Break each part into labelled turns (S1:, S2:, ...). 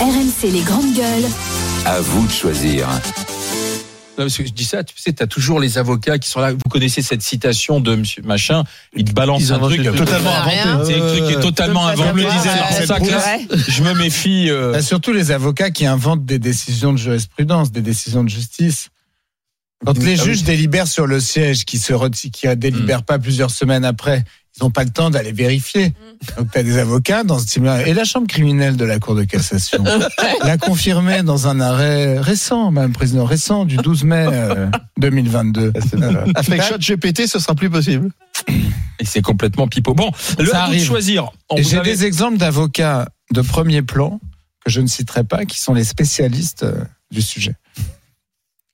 S1: RMC les grandes gueules.
S2: À vous de choisir.
S3: Non, parce que je dis ça, tu sais, t'as toujours les avocats qui sont là. Vous connaissez cette citation de Monsieur Machin, il te balance
S4: Ils
S3: un truc totalement inventé. C'est un truc qui est totalement
S4: Comme
S3: inventé. je me méfie. euh,
S5: Bah, surtout les avocats qui inventent des décisions de jurisprudence, des décisions de justice. Quand les
S4: Ah
S5: juges
S4: oui.
S5: délibèrent sur le siège, qui se qui ne délibèrent pas plusieurs semaines après, ils n'ont pas le temps d'aller vérifier. Donc tu as des avocats dans ce type-là. Et la chambre criminelle de la Cour de cassation l'a confirmé dans un arrêt récent, même président récent, du 12 mai euh, 2022. Euh,
S4: Avec ChatGPT, ce sera plus possible.
S3: Et c'est complètement pipeau. Bon, le
S5: Ça
S3: à de
S5: arrive.
S3: choisir.
S5: J'ai des exemples d'avocats de premier plan que je ne citerai pas, qui sont les spécialistes euh, du sujet.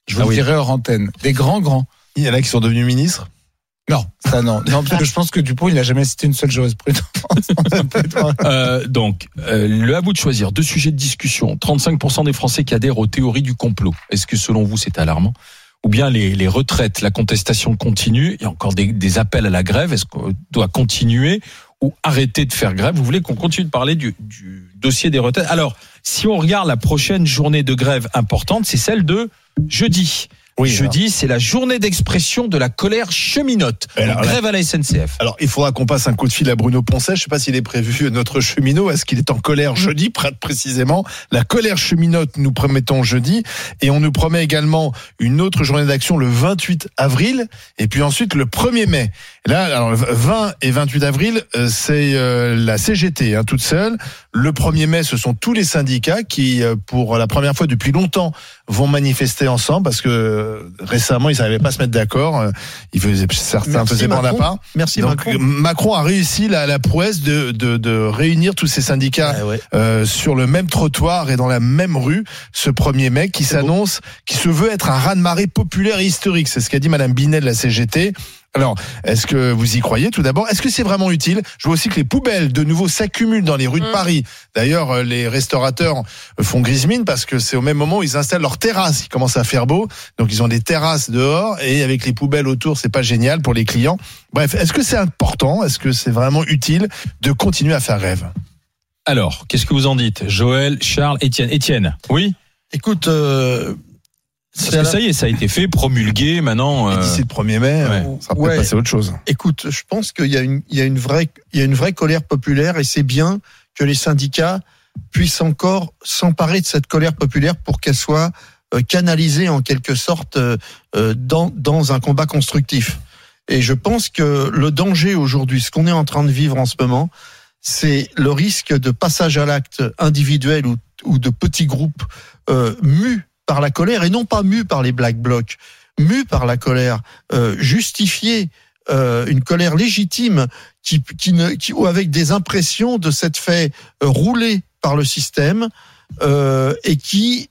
S5: Je vous
S3: Ah oui.
S5: dirai hors antenne. Des grands, grands.
S4: Il y en a qui sont devenus ministres.
S5: Non, ça non. Non, parce que je pense que Dupont, il n'a jamais cité une seule jurisprudence.
S3: Euh, donc, euh, le à vous de choisir. Deux sujets de discussion. 35% des Français qui adhèrent aux théories du complot. Est-ce que selon vous, c'est alarmant? Ou bien les, les retraites, la contestation continue. Il y a encore des, des appels à la grève. Est-ce qu'on doit continuer ou arrêter de faire grève? Vous voulez qu'on continue de parler du, du dossier des retraites? Alors, si on regarde la prochaine journée de grève importante, c'est celle de jeudi.
S4: Oui,
S3: jeudi, c'est la journée d'expression de la colère cheminote.
S4: Alors,
S3: grève à la SNCF.
S4: Alors, il faudra qu'on passe un coup de fil à Bruno Poncet. Je sais pas s'il est prévu notre cheminot. Est-ce qu'il est en colère jeudi, près- précisément? La colère cheminote, nous promettons jeudi. Et on nous promet également une autre journée d'action le 28 avril. Et puis ensuite le 1er mai. Là, alors, le 20 et 28 avril, euh, c'est euh, la CGT, hein, toute seule. Le 1er mai, ce sont tous les syndicats qui, euh, pour la première fois depuis longtemps, vont manifester ensemble parce que récemment, ils n'arrivaient pas à se mettre d'accord. Ils faisaient, certains faisaient pas part.
S6: Merci
S4: Donc
S6: Macron.
S4: Macron a réussi la, la prouesse de, de, de réunir tous ces syndicats
S6: Ah ouais.
S4: euh, sur le même trottoir et dans la même rue ce 1er mai qui s'annonce, qui se veut être un raz-de-marée populaire et historique. C'est ce qu'a dit Madame Binet de la CGT. Alors, est-ce que vous y croyez tout d'abord? Est-ce que c'est vraiment utile? Je vois aussi que les poubelles de nouveau s'accumulent dans les rues de Paris. D'ailleurs, euh, les restaurateurs font grise mine parce que c'est au même moment où ils installent leurs terrasses. Il commence à faire beau, donc ils ont des terrasses dehors et avec les poubelles autour, c'est pas génial pour les clients. Bref, est-ce que c'est important? Est-ce que c'est vraiment utile de continuer à faire rêve?
S3: Alors, qu'est-ce que vous en dites? Joël, Charles, Étienne. Étienne, oui?
S6: Écoute, euh,
S3: Parce
S6: c'est
S3: que
S6: à la-
S3: ça y est, ça a été fait, promulgué, maintenant. Euh,
S4: d'ici le 1er mai,
S3: ouais.
S4: on sera
S6: Ouais.
S4: passé à autre chose.
S6: écoute, je pense qu'il y a une, il y a une vraie, il y a une vraie colère populaire et c'est bien que les syndicats puissent encore s'emparer de cette colère populaire pour qu'elle soit euh, canalisée en quelque sorte euh, euh, dans, dans un combat constructif. Et je pense que le danger aujourd'hui, ce qu'on est en train de vivre en ce moment, c'est le risque de passage à l'acte individuel ou, ou de petits groupes euh, mus par la colère et non pas mus par les black blocs, mus par la colère, euh, justifiés, euh, une colère légitime qui, qui ou avec des impressions de s'être fait euh, rouler par le système euh, et qui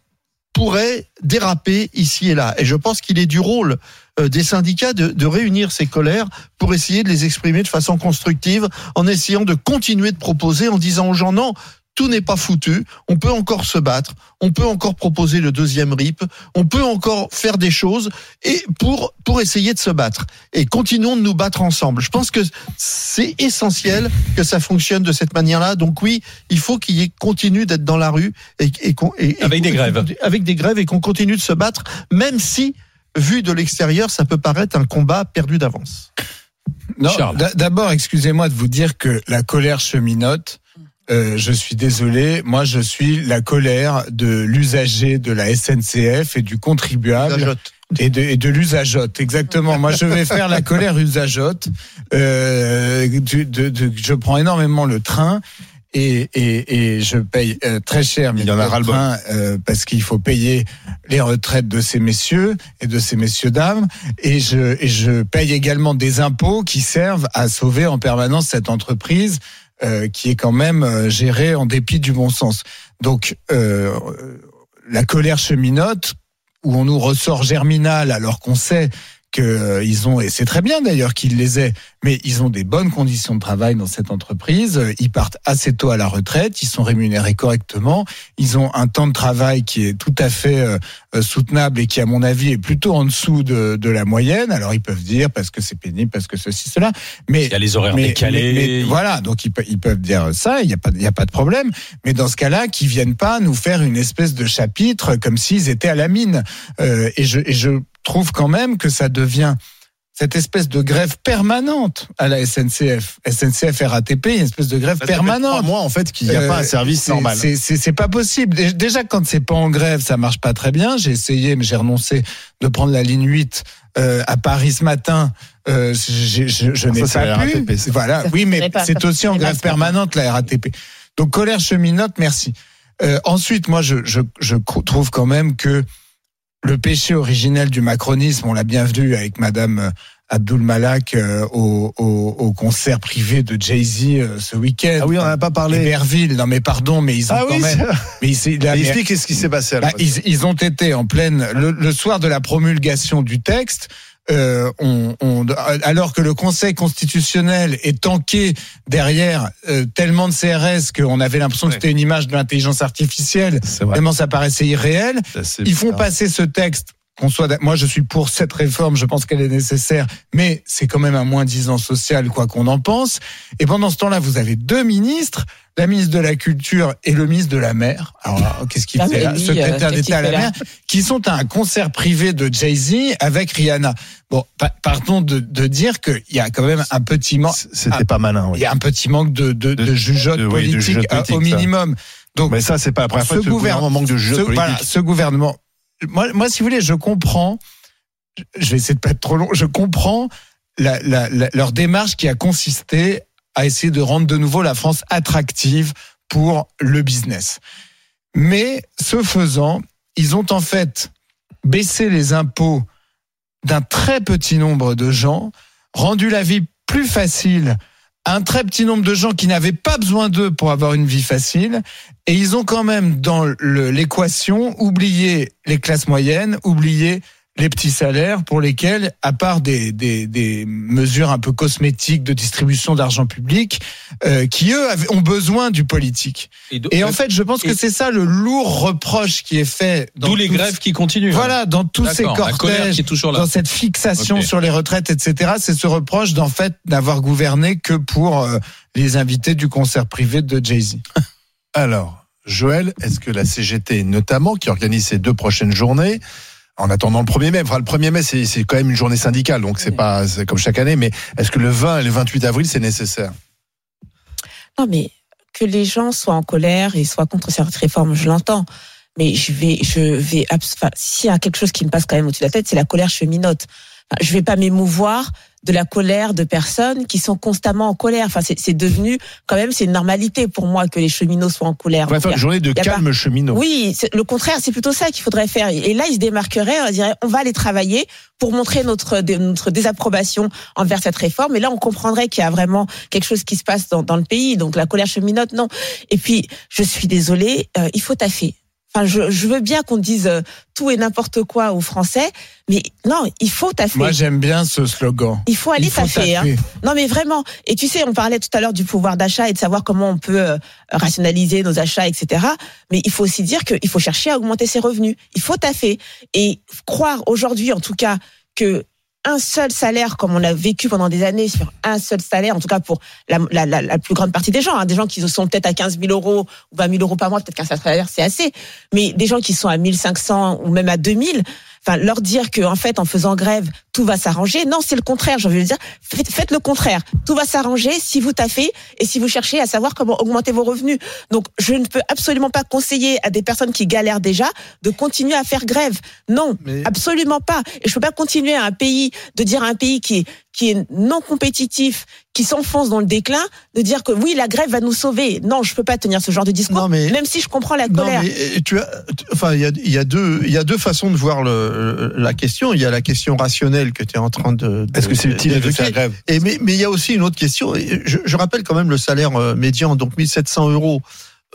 S6: pourrait déraper ici et là. Et je pense qu'il est du rôle des syndicats de, de réunir ces colères pour essayer de les exprimer de façon constructive, en essayant de continuer de proposer, en disant aux gens non. Tout n'est pas foutu. On peut encore se battre. On peut encore proposer le deuxième RIP. On peut encore faire des choses et pour pour essayer de se battre. Et continuons de nous battre ensemble. Je pense que c'est essentiel que ça fonctionne de cette manière-là. Donc oui, il faut qu'il continue d'être dans la rue et, et qu'on et- et
S3: Avec des grèves.
S6: avec des grèves et qu'on continue de se battre, même si vu de l'extérieur, ça peut paraître un combat perdu d'avance.
S5: Non, d'abord, excusez-moi de vous dire que la colère cheminote, euh, je suis désolé, moi je suis la colère de l'usager de la SNCF et du contribuable et de, et de l'usageote. Exactement. Moi je vais faire la colère usageote. Euh, du- de- de- je prends énormément le train. Et, et, et je paye euh, très cher
S4: Il y en a
S5: de
S4: ras-le-bol.
S5: train, euh, parce qu'il faut payer les retraites de ces messieurs et de ces messieurs dames et je et je paye également des impôts qui servent à sauver en permanence cette entreprise euh, qui est quand même euh, gérée en dépit du bon sens. Donc euh, la colère cheminote où on nous ressort Germinal alors qu'on sait que euh, ils ont et c'est très bien d'ailleurs qu'ils les aient, mais ils ont des bonnes conditions de travail dans cette entreprise. Euh, Ils partent assez tôt à la retraite, ils sont rémunérés correctement, ils ont un temps de travail qui est tout à fait euh, soutenable et qui, à mon avis, est plutôt en dessous de, de la moyenne. Alors ils peuvent dire parce que c'est pénible, parce que ceci, cela, mais
S3: Il y a les horaires
S5: mais,
S3: décalés.
S5: mais- mais voilà, donc ils, pe- ils peuvent dire ça, il n'y a, pas- il y a pas de problème. Mais dans ce cas-là, qu'ils viennent pas nous faire une espèce de chapitre comme s'ils étaient à la mine. Euh, et, je, et je trouve quand même que ça devient cette espèce de grève permanente à la SNCF. SNCF RATP, une espèce de grève
S4: Ça
S5: permanente.
S4: mois en fait qu'il n'y a
S5: Euh,
S4: pas un service
S5: c'est-
S4: normal.
S5: C'est pas possible. Dé- Déjà, quand c'est pas en grève, ça marche pas très bien. J'ai essayé, mais j'ai renoncé de prendre la ligne 8 euh, à Paris ce matin. Euh, j'ai- je je
S4: Ah,
S5: n'ai pas
S4: la
S5: pu.
S4: RATP, ça.
S5: Voilà.
S1: Ça
S5: Oui, mais c'est aussi en grève permanente la RATP. Donc colère cheminote, merci. Euh, ensuite, moi, je, je, je trouve quand même que le péché originel du macronisme, on l'a bien vu avec Madame euh, Abdul Malak euh, au, au, au concert privé de Jay-Z euh, ce week-end.
S4: Ah oui, on n'en a pas parlé.
S5: Héberville, non mais pardon, mais ils ont
S4: Ah
S5: quand
S4: oui,
S5: même. Mais ils, là, mais-
S4: explique ce qui s'est passé.
S5: bah, ils, ils ont été en pleine le, le soir de la promulgation du texte. Euh, on, on- alors que le Conseil constitutionnel est tanké derrière euh, tellement de CRS qu'on avait l'impression que c'était une image de l'intelligence artificielle, tellement ça paraissait irréel. Ils font passer ce texte. Qu'on soit, moi, je suis pour cette réforme. Je pense qu'elle est nécessaire, mais c'est quand même un moins disant social, quoi qu'on en pense. Et pendant ce temps-là, vous avez deux ministres, la ministre de la Culture et le ministre de la Mer. Alors, là, qu'est-ce qu'il fait là?
S1: Lui,
S5: Secrétaire
S1: euh,
S5: d'État à la Mer, qui sont à un concert privé de Jay-Z avec Rihanna. Bon, pa- pardon de, de dire qu'il y a quand même un petit manque.
S4: C'était pas malin.
S5: Il
S4: Oui.
S5: y a un petit manque de, de, de,
S4: De-
S5: jugeote
S4: de- oui, de
S5: politique,
S4: jugeote
S5: euh, au
S4: ça.
S5: minimum. Donc,
S4: Mais ça, c'est pas la première fois
S5: Ce
S4: que ce gouvernement manque de
S5: ce,
S4: politique.
S5: voilà, ce gouvernement. Moi, moi, si vous voulez, je comprends. Je vais essayer de pas être trop long. Je comprends leur démarche qui a consisté à essayer de rendre de nouveau la France attractive pour le business. Mais ce faisant, ils ont en fait baissé les impôts d'un très petit nombre de gens, rendu la vie plus facile un très petit nombre de gens qui n'avaient pas besoin d'eux pour avoir une vie facile, et ils ont quand même dans l'équation oublié les classes moyennes, oublié les petits salaires pour lesquels, à part des, des, des mesures un peu cosmétiques de distribution d'argent public, euh, qui eux ont besoin du politique. Et en fait, je pense que c'est ça le lourd reproche qui est fait. dans
S3: D'où les grèves qui continuent.
S5: Voilà, dans tous ces cortèges,
S3: qui est toujours là.
S5: dans cette fixation sur les retraites, etc. C'est ce reproche d'en fait n'avoir gouverné que pour euh, les invités du concert privé de Jay-Z.
S4: Alors, Joël, est-ce que la CGT, notamment, qui organise ces deux prochaines journées, en attendant le 1er mai, enfin le 1er mai c'est quand même une journée syndicale, donc c'est pas comme chaque année, mais est-ce que le 20 et le 28 avril c'est nécessaire?
S1: Non, mais que les gens soient en colère et soient contre cette réforme, je l'entends. Mais je vais, je vais, enfin, s'il y a quelque chose qui me passe quand même au-dessus de la tête, c'est la colère cheminote. Enfin, je vais pas m'émouvoir de la colère de personnes qui sont constamment en colère. Enfin, c'est c'est devenu quand même, c'est une normalité pour moi que les cheminots soient en colère.
S4: On va faire une journée de calme cheminot.
S1: Oui, c'est- le contraire, c'est plutôt ça qu'il faudrait faire. Et là, ils se démarqueraient, on dirait, on va aller travailler pour montrer notre, notre désapprobation envers cette réforme. Et là, on comprendrait qu'il y a vraiment quelque chose qui se passe dans, dans le pays. Donc, la colère cheminote, non. Et puis, je suis désolée, euh, il faut taffer. Enfin, je, je veux bien qu'on dise euh, tout et n'importe quoi aux Français, mais non, il faut taffer.
S5: Moi, j'aime bien ce slogan.
S1: il faut aller
S5: Il faut
S1: taffer. hein. Non mais vraiment. Et tu sais, on parlait tout à l'heure du pouvoir d'achat et de savoir comment on peut euh, rationaliser nos achats, etc. Mais il faut aussi dire qu'il faut chercher à augmenter ses revenus. Il faut taffer et croire aujourd'hui, en tout cas, que un seul salaire, comme on a vécu pendant des années sur un seul salaire, en tout cas pour la, la, la, la plus grande partie des gens, hein, des gens qui sont peut-être à 15 000 euros ou 20 000 euros par mois, peut-être qu'un seul salaire c'est assez, mais des gens qui sont à 1500 ou même à 2000, enfin leur dire que en fait en faisant grève tout va s'arranger, non c'est le contraire. J'ai envie de dire faites, faites le contraire, tout va s'arranger si vous taffez et si vous cherchez à savoir comment augmenter vos revenus. Donc je ne peux absolument pas conseiller à des personnes qui galèrent déjà de continuer à faire grève. Non,
S6: Mais-
S1: absolument pas. Et je peux pas continuer à un pays de dire à un pays qui est qui est non compétitif, qui s'enfonce dans le déclin, de dire que oui la grève va nous sauver. Non, je peux pas tenir ce genre de discours.
S6: Non, mais-
S1: même si je comprends la
S6: Non,
S1: colère.
S6: mais tu as, tu- enfin, il y a, il y a deux, il y a deux façons de voir le, la question. Il y a la question rationnelle que tu es en train de. de-
S4: Est-ce que c'est utile de faire grève
S6: Et mais, mais il y a aussi une autre question. Je, je rappelle quand même le salaire euh, médian, donc 1700 euros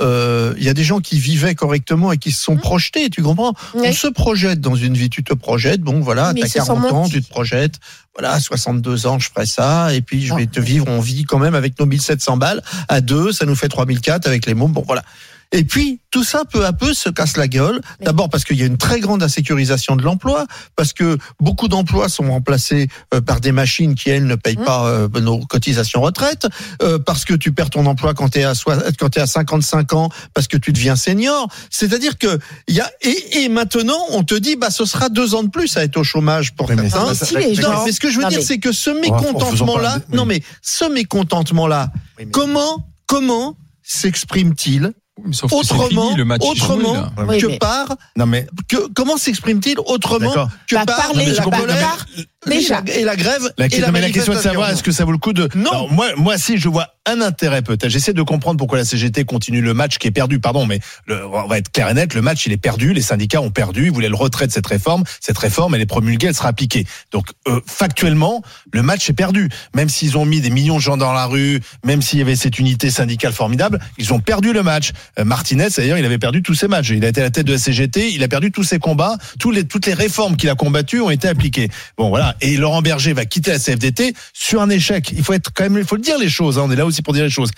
S6: euh, il y a des gens qui vivaient correctement et qui se sont
S1: Mmh.
S6: projetés, tu comprends?
S1: Oui.
S6: On se projette dans une vie, tu te projettes, bon voilà, t'as
S1: ils se sont
S6: 40 ans, tu te projettes, voilà, à 62 ans, je ferai ça, et puis je vais te vivre, on vit quand même avec nos 1700 balles, à deux, ça nous fait 3004 avec les mômes, bon voilà. Et puis, tout ça, peu à peu, se casse la gueule. D'abord parce qu'il y a une très grande insécurisation de l'emploi, parce que beaucoup d'emplois sont remplacés euh, par des machines qui, elles, ne payent
S1: Mmh.
S6: pas euh, nos cotisations retraite, euh, parce que tu perds ton emploi quand tu es à soi- quand t'es à 55 ans, parce que tu deviens senior. C'est-à-dire que il y a et, et maintenant on te dit bah ce sera deux ans de plus à être au chômage pour certains. Non, mais ce que je veux
S1: Non,
S6: dire,
S1: mais-
S6: c'est que ce mécontentement-là, non mais ce mécontentement-là,
S4: Oui, mais-
S6: comment comment s'exprime-t-il
S3: Sauf
S6: autrement-
S3: fini, le match joué,
S6: autrement-.
S1: Oui,
S6: que
S1: mais-
S6: par
S4: Non mais
S6: que comment s'exprime-t-il autrement
S4: D'accord.
S6: que
S1: Bah,
S6: par
S1: parler,
S6: la
S1: bah,
S6: colère
S1: par- déjà.
S6: et la grève
S4: La,
S6: et
S4: question-
S6: la
S4: mais la question est de savoir est-ce que ça vaut le coup de
S6: Non.
S4: Alors, moi moi si je vois un intérêt peut-être j'essaie de comprendre pourquoi la CGT continue le match qui est perdu pardon mais le- on va être clair et net le match il est perdu les syndicats ont perdu ils voulaient le retrait de cette réforme cette réforme elle est promulguée elle sera appliquée. Donc euh, factuellement le match est perdu. Même s'ils ont mis des millions de gens dans la rue même s'il y avait cette unité syndicale formidable ils ont perdu le match. Euh, Martinez d'ailleurs il avait perdu tous ses matchs. Il a été à la tête de la CGT il a perdu tous ses combats. Tous les toutes les réformes qu'il a combattues ont été appliquées. Bon voilà, et Laurent Berger va quitter la CFDT sur un échec. Il faut être quand même, il faut le dire les choses. hein, on est là aussi pour dire les choses.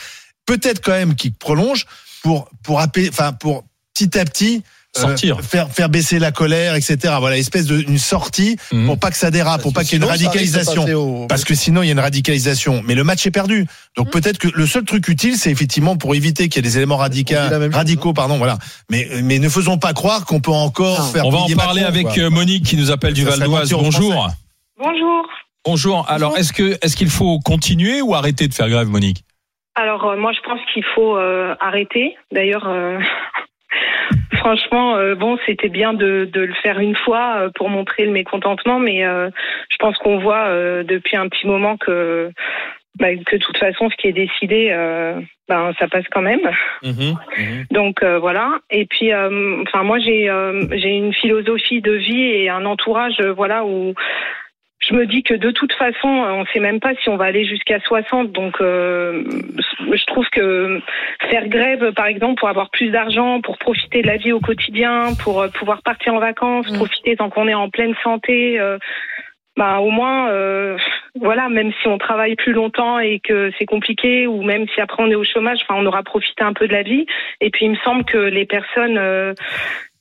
S4: Peut-être quand même qu'il prolonge pour pour appeler, enfin pour petit à petit euh,
S3: Sortir.
S4: faire faire baisser la colère, etc. Voilà, espèce de une sortie
S3: Mhm.
S4: pour pas que ça dérape, pour pas qu'il y ait une radicalisation.
S6: au-
S4: Parce que sinon, il y a une radicalisation. Mais le match est perdu. Donc
S1: Mm.
S4: peut-être que le seul truc utile, c'est effectivement pour éviter qu'il y ait des éléments radicaux,
S6: chose,
S4: radicaux, pardon, voilà. Mais mais ne faisons pas croire qu'on peut encore
S1: Non.
S4: faire.
S3: On va en parler
S4: Macron,
S3: avec
S4: quoi.
S3: euh, Monique qui nous appelle du Val d'Oise. Bonjour.
S7: Bonjour.
S3: Bonjour. Alors, est-ce que est-ce qu'il faut continuer ou arrêter de faire grève, Monique?
S7: Alors euh, moi je pense qu'il faut euh, arrêter. D'ailleurs, euh, franchement, bon, c'était bien de, de le faire une fois pour montrer le mécontentement, mais je pense qu'on voit depuis un petit moment que bah, que de toute façon ce qui est décidé, euh, ben ça passe quand même. Donc euh, voilà. Et puis, euh, enfin moi j'ai j'ai une philosophie de vie et un entourage, voilà où je me dis que de toute façon, euh, on sait même pas si on va aller jusqu'à 60. Donc, euh, je trouve que faire grève, par exemple, pour avoir plus d'argent, pour profiter de la vie au quotidien, pour euh, pouvoir partir en vacances,
S1: Mm.
S7: profiter tant qu'on est en pleine santé. euh, bah, au moins, euh, voilà, même si on travaille plus longtemps et que c'est compliqué, ou même si après on est au chômage, enfin, on aura profité un peu de la vie. Et puis, il me semble que les personnes, euh,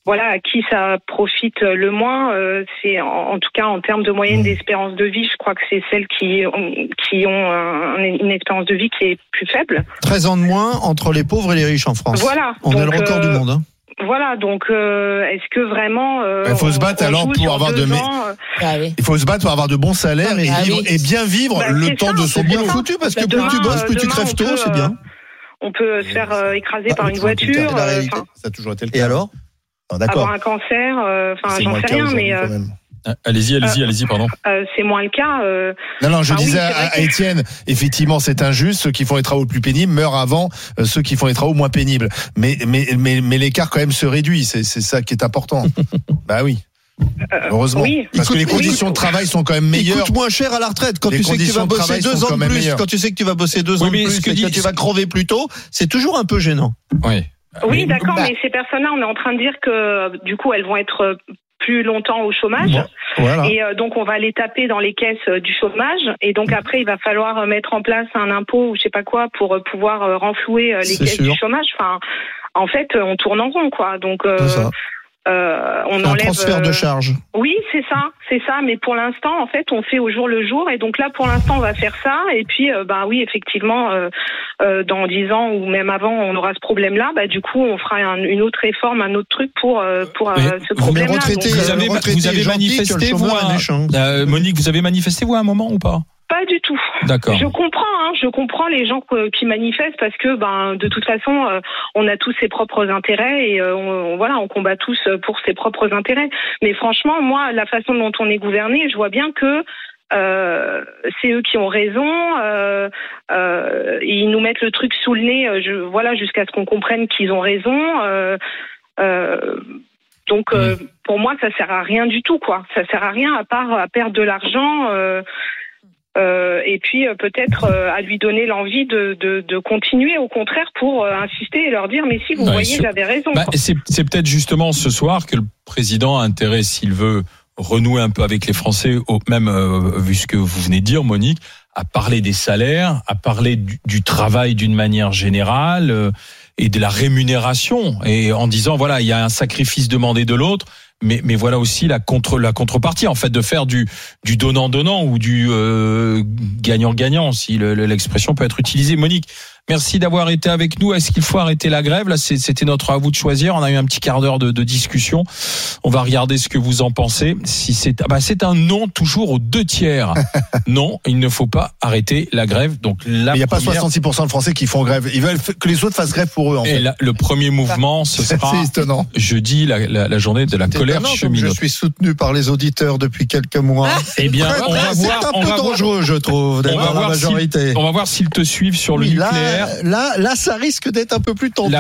S7: voilà, à qui ça profite le moins, euh, c'est en, en tout cas en termes de moyenne d'espérance de vie, je crois que c'est celles qui ont, qui ont un- une espérance de vie qui est plus faible.
S6: 13 ans de moins entre les pauvres et les riches en France.
S7: Voilà.
S6: On est
S7: Donc,
S6: le record
S7: euh,
S6: du monde. Hein.
S7: Voilà, donc euh, est-ce que vraiment euh,
S4: Il faut se battre alors pour avoir de-
S7: ans, euh,
S1: Ah oui.
S4: Il faut se battre pour avoir de bons salaires et,
S1: Ah
S4: vivre,
S1: oui.
S4: et bien vivre
S7: Bah,
S4: le temps
S7: ça,
S4: de son
S7: bien
S6: foutu parce que
S7: Bah,
S6: plus
S7: demain,
S6: tu bosses,
S7: euh,
S6: plus tu crèves
S7: on
S6: tôt,
S7: peut,
S6: c'est
S7: euh,
S6: bien.
S7: on peut se faire euh, écraser par une
S4: C'est
S7: voiture,
S4: la
S7: euh,
S4: réalité.
S7: enfin,
S4: Ça a toujours été le cas.
S6: Et alors?
S4: Ah.
S7: Avoir un cancer, euh, enfin
S4: C'est
S7: j'en
S4: moins le
S7: sais
S4: cas
S7: rien, mais euh.
S3: Ah, Allez-y, allez-y, allez-y, pardon.
S7: euh, c'est moins le cas. euh,
S4: Non, non, je
S7: Ah
S4: disais à, Étienne, effectivement, c'est injuste. Ceux qui font les travaux plus pénibles meurent avant euh, ceux qui font les travaux moins pénibles. Mais, mais, mais, mais l'écart quand même se réduit. C'est, c'est ça qui est important. bah oui. Heureusement.
S7: oui.
S4: Parce que les conditions de travail sont quand même
S6: Il
S4: meilleures.
S6: coûte moins cher à la retraite quand
S4: Les
S6: tu sais que tu vas bosser deux ans
S4: quand
S6: de plus.
S4: meilleures.
S6: Quand tu sais que tu vas bosser deux
S3: Oui,
S6: ans de plus
S3: que
S6: et que
S3: dit-
S6: tu vas crever plus tôt, c'est toujours un peu gênant.
S3: Oui.
S7: Oui, d'accord,
S1: bah-
S7: mais ces personnes-là, on est en train de dire que du coup, elles vont être plus longtemps au chômage.
S6: Bon, Voilà.
S7: Et euh, donc on va les taper dans les caisses euh, du chômage et donc après il va falloir euh, mettre en place un impôt ou je sais pas quoi pour pouvoir renflouer les caisses
S6: sûr.
S7: du chômage. Enfin, en fait, on tourne en rond quoi. Donc euh, euh, on
S6: C'est un
S7: enlève.
S6: transfert de charge.
S7: Oui, c'est ça, c'est ça. Mais pour l'instant, en fait, on fait au jour le jour et donc là, pour l'instant, on va faire ça et puis, euh, bah oui, effectivement, euh, euh, dans dix ans ou même avant, on aura ce problème-là. Bah du coup, on fera un- une autre réforme, un autre truc pour pour euh, ce
S3: vous-
S7: problème-là.
S3: vous
S7: euh,
S3: avez- vous manifesté, vous. Euh, Monique, vous avez manifesté vous à un moment ou pas?
S7: Pas du tout.
S3: D'accord.
S7: Je comprends, hein, je comprends les gens qui manifestent parce que, ben, de toute façon, euh, on a tous ses propres intérêts et euh, on, voilà, on combat tous euh, pour ses propres intérêts. Mais franchement, moi, la façon dont on est gouverné, je vois bien que euh, c'est eux qui ont raison. Euh, euh, ils nous mettent le truc sous le nez, euh, je, voilà, jusqu'à ce qu'on comprenne qu'ils ont raison. Euh, euh, donc, euh, pour moi, ça sert à rien du tout, quoi. Ça sert à rien à part à perdre de l'argent. Euh, et puis euh, peut-être euh, à lui donner l'envie de, de, de continuer, au contraire, pour euh, insister et leur dire mais si vous voyez, j'avais raison.
S3: Bah, c'est c'est peut-être justement ce soir que le président a intérêt, s'il veut renouer un peu avec les Français, au, même euh, vu ce que vous venez de dire, Monique, à parler des salaires, à parler du, du travail d'une manière générale euh, et de la rémunération, et en disant voilà, il y a un sacrifice demandé de l'autre. Mais, voilà aussi la contre la contrepartie en fait de faire du du donnant donnant ou du euh, gagnant gagnant si le- le- l'expression peut être utilisée. Monique Merci d'avoir été avec nous. Est-ce qu'il faut arrêter la grève Là, c'est- c'était notre à vous de choisir. On a eu un petit quart d'heure de, de discussion. On va regarder ce que vous en pensez. Si c'est, ah bah, c'est un non toujours aux deux tiers. non, il ne faut pas arrêter la grève. Donc
S4: Il n'y a pas
S3: première-
S4: 66% de Français qui font grève. Ils veulent que les autres fassent grève pour eux, en
S3: Et
S4: fait.
S3: la- le premier mouvement, ce
S4: C'est
S3: sera
S4: étonnant.
S3: jeudi, la, la- la journée de la
S6: C'est
S3: colère
S6: comme Je
S3: cheminote.
S6: suis soutenu par les auditeurs depuis quelques mois.
S3: Eh bien, on va
S6: c'est
S3: voir.
S6: un
S3: On
S6: peu
S3: voir.
S6: dangereux, je trouve,
S3: On va
S6: la
S3: voir si-
S6: majorité.
S3: On va voir s'ils te suivent sur le
S6: Oui,
S3: nucléaire.
S6: là, là, là, ça risque d'être un peu plus tendu.